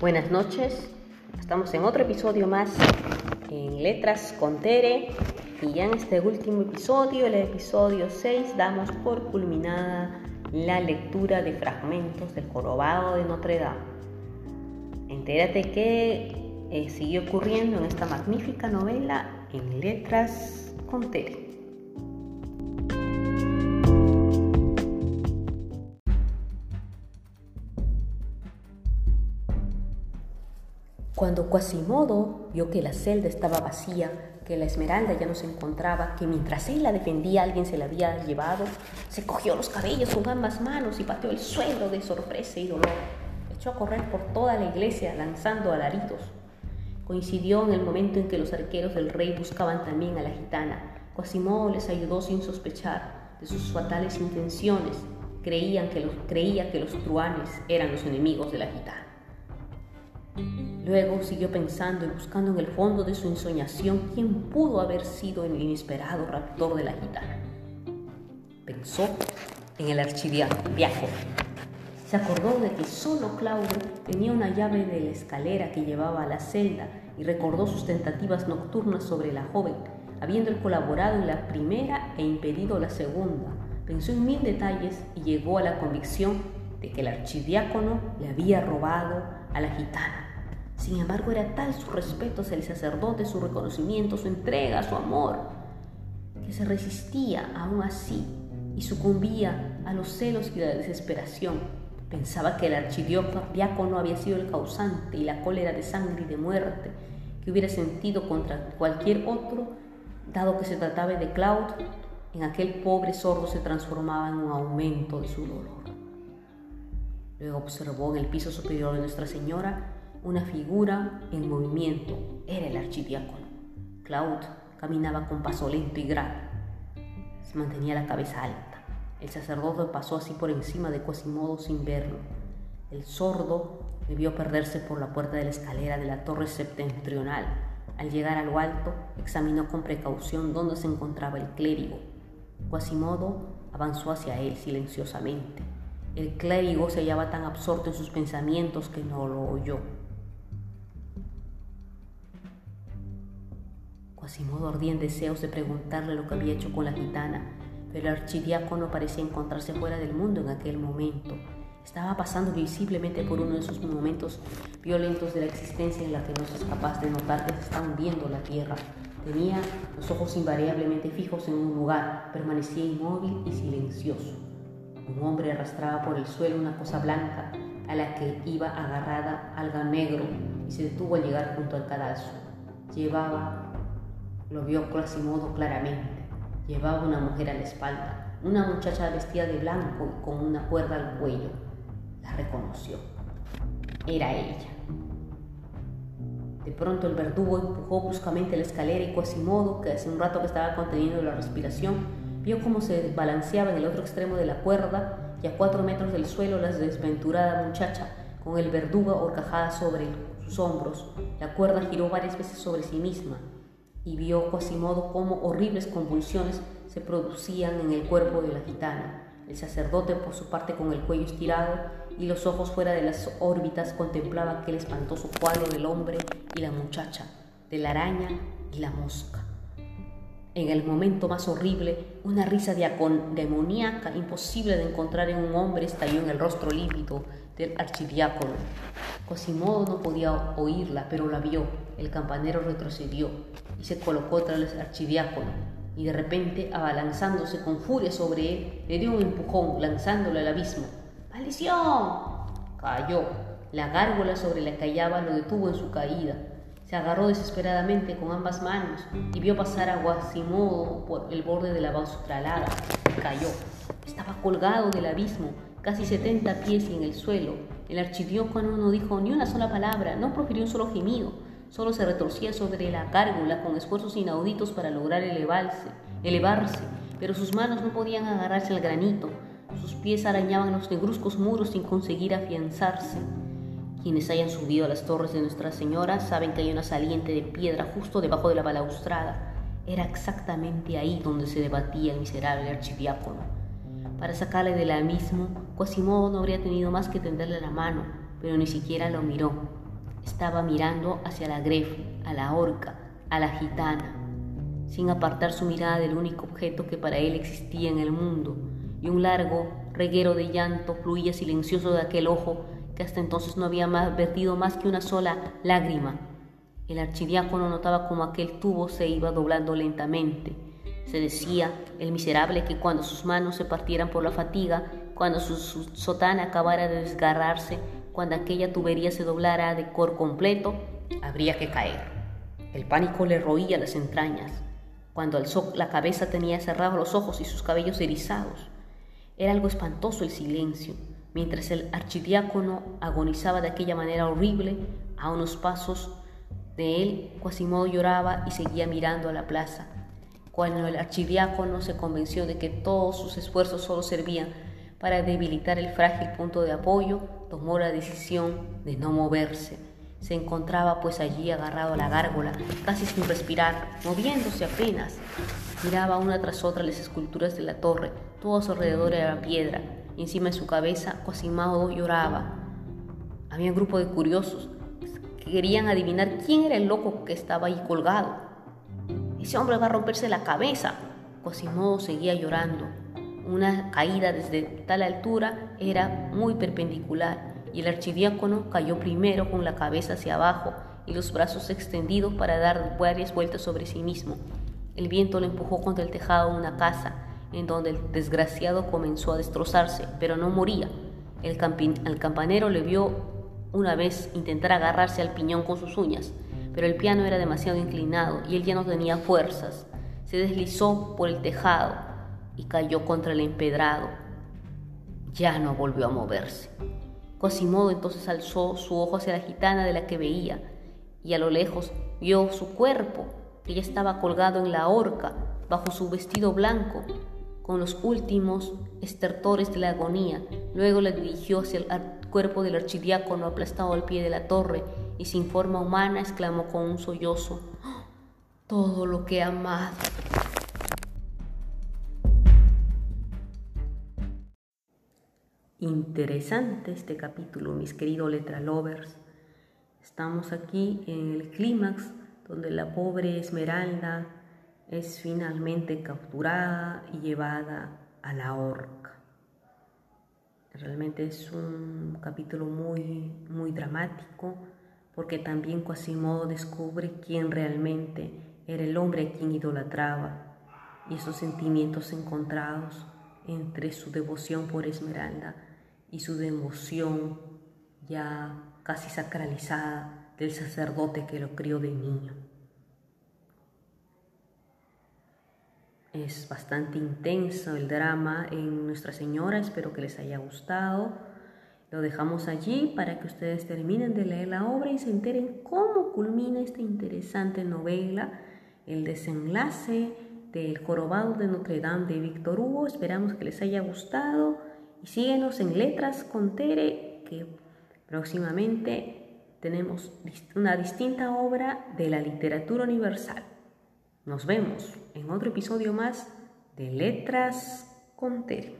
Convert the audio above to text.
Buenas noches, estamos en otro episodio más en Letras con Tere y ya en este último episodio, el episodio 6, damos por culminada la lectura de fragmentos del Jorobado de Notre Dame. Entérate qué eh, sigue ocurriendo en esta magnífica novela en Letras con Tere. Cuando Quasimodo vio que la celda estaba vacía, que la esmeralda ya no se encontraba, que mientras él la defendía alguien se la había llevado, se cogió los cabellos con ambas manos y pateó el suelo de sorpresa y dolor. Echó a correr por toda la iglesia lanzando alaritos. Coincidió en el momento en que los arqueros del rey buscaban también a la gitana. Quasimodo les ayudó sin sospechar de sus fatales intenciones. Creían creía que los truanes eran los enemigos de la gitana. Luego siguió pensando y buscando en el fondo de su ensoñación quién pudo haber sido el inesperado raptor de la gitana. Pensó en el archidiácono. Se acordó de que solo Claudio tenía una llave de la escalera que llevaba a la celda y recordó sus tentativas nocturnas sobre la joven, habiendo colaborado en la primera e impedido la segunda. Pensó en mil detalles y llegó a la convicción de que el archidiácono le había robado a la gitana. Sin embargo, era tal su respeto hacia el sacerdote, su reconocimiento, su entrega, su amor, que se resistía aún así y sucumbía a los celos y la desesperación. Pensaba que el archidiácono había sido el causante y la cólera de sangre y de muerte que hubiera sentido contra cualquier otro, dado que se trataba de Claude, en aquel pobre sordo se transformaba en un aumento de su dolor. Luego observó en el piso superior de Nuestra Señora una figura en movimiento. Era el archidiácono. Claude caminaba con paso lento y grave. Se mantenía la cabeza alta. El sacerdote pasó así por encima de Quasimodo sin verlo. El sordo debió perderse por la puerta de la escalera de la torre septentrional. Al llegar a lo alto, examinó con precaución dónde se encontraba el clérigo. Quasimodo avanzó hacia él silenciosamente. El clérigo se hallaba tan absorto en sus pensamientos que no lo oyó. Quasimodo ardía en deseos de preguntarle lo que había hecho con la gitana, pero el archidiácono parecía encontrarse fuera del mundo en aquel momento. Estaba pasando visiblemente por uno de esos momentos violentos de la existencia en la que no es capaz de notar que se está hundiendo la tierra. Tenía los ojos invariablemente fijos en un lugar, permanecía inmóvil y silencioso. Un hombre arrastraba por el suelo una cosa blanca a la que iba agarrada algo negro y se detuvo al llegar junto al cadalso. Llevaba lo vio Quasimodo claramente. Llevaba una mujer a la espalda, una muchacha vestida de blanco y con una cuerda al cuello. La reconoció. Era ella. De pronto el verdugo empujó bruscamente la escalera y Quasimodo, que hace un rato que estaba conteniendo la respiración, vio cómo se balanceaba en el otro extremo de la cuerda y a cuatro metros del suelo la desventurada muchacha, con el verdugo horcajada sobre sus hombros. La cuerda giró varias veces sobre sí misma y vio Quasimodo cómo horribles convulsiones se producían en el cuerpo de la gitana. El sacerdote, por su parte, con el cuello estirado y los ojos fuera de las órbitas, contemplaba aquel espantoso cuadro del hombre y la muchacha, de la araña y la mosca. En el momento más horrible, una risa demoníaca imposible de encontrar en un hombre estalló en el rostro lívido del archidiácono. Quasimodo no podía oírla, pero la vio. El campanero retrocedió y se colocó tras el archidiácono, y de repente, abalanzándose con furia sobre él, le dio un empujón, lanzándolo al abismo. ¡Maldición! Cayó. La gárgola sobre la que hallaba lo detuvo en su caída. Se agarró desesperadamente con ambas manos y vio pasar a Guasimodo por el borde de la balaustrada. Cayó. Estaba colgado del abismo, casi setenta pies en el suelo. El archidiácono no dijo ni una sola palabra, no profirió un solo gemido. Solo se retorcía sobre la gárgola con esfuerzos inauditos para lograr elevarse, elevarse, pero sus manos no podían agarrarse al granito. Sus pies arañaban los negruzcos muros sin conseguir afianzarse. Quienes hayan subido a las torres de Nuestra Señora saben que hay una saliente de piedra justo debajo de la balaustrada. Era exactamente ahí donde se debatía el miserable archidiácono. Para sacarle del abismo, Quasimodo no habría tenido más que tenderle la mano, pero ni siquiera lo miró. Estaba mirando hacia la grefe, a la horca, a la gitana, sin apartar su mirada del único objeto que para él existía en el mundo, y un largo reguero de llanto fluía silencioso de aquel ojo que hasta entonces no había más, vertido más que una sola lágrima. El archidiácono notaba como aquel tubo se iba doblando lentamente. Se decía, el miserable, que cuando sus manos se partieran por la fatiga, cuando su, sotana acabara de desgarrarse, cuando aquella tubería se doblara de cor completo, habría que caer. El pánico le roía las entrañas. Cuando alzó la cabeza tenía cerrados los ojos y sus cabellos erizados. Era algo espantoso el silencio, mientras el archidiácono agonizaba de aquella manera horrible, a unos pasos de él, Quasimodo lloraba y seguía mirando a la plaza. Cuando el archidiácono se convenció de que todos sus esfuerzos solo servían para debilitar el frágil punto de apoyo, tomó la decisión de no moverse. Se encontraba pues allí agarrado a la gárgola, casi sin respirar, moviéndose apenas. Miraba una tras otra las esculturas de la torre, todo a su alrededor era piedra, encima de su cabeza Quasimodo lloraba. Había un grupo de curiosos que querían adivinar quién era el loco que estaba ahí colgado. Ese hombre va a romperse la cabeza. Quasimodo seguía llorando. Una caída desde tal altura era muy perpendicular y el archidiácono cayó primero con la cabeza hacia abajo y los brazos extendidos para dar varias vueltas sobre sí mismo. El viento lo empujó contra el tejado de una casa, en donde el desgraciado comenzó a destrozarse, pero no moría. El campanero le vio una vez intentar agarrarse al piñón con sus uñas, pero el piano era demasiado inclinado y él ya no tenía fuerzas. Se deslizó por el tejado y cayó contra el empedrado. Ya no volvió a moverse. Quasimodo entonces alzó su ojo hacia la gitana de la que veía y a lo lejos vio su cuerpo, que ya estaba colgado en la horca bajo su vestido blanco, con los últimos estertores de la agonía. Luego la dirigió hacia el cuerpo del archidiácono aplastado al pie de la torre y sin forma humana exclamó con un sollozo, todo lo que he amado. Interesante este capítulo, mis queridos letra lovers. Estamos aquí en el clímax donde la pobre Esmeralda es finalmente capturada y llevada a la horca. Realmente es un capítulo muy, muy dramático porque también Quasimodo descubre quién realmente era el hombre a quien idolatraba y esos sentimientos encontrados entre su devoción por Esmeralda y su devoción ya casi sacralizada del sacerdote que lo crió de niño. Es bastante intenso el drama en Nuestra Señora, espero que les haya gustado. Lo dejamos allí para que ustedes terminen de leer la obra y se enteren cómo culmina esta interesante novela, el desenlace del Jorobado de Notre Dame de Víctor Hugo. Esperamos que les haya gustado y síguenos en Letras con Tere, que próximamente tenemos una distinta obra de la literatura universal. Nos vemos en otro episodio más de Letras con Tere.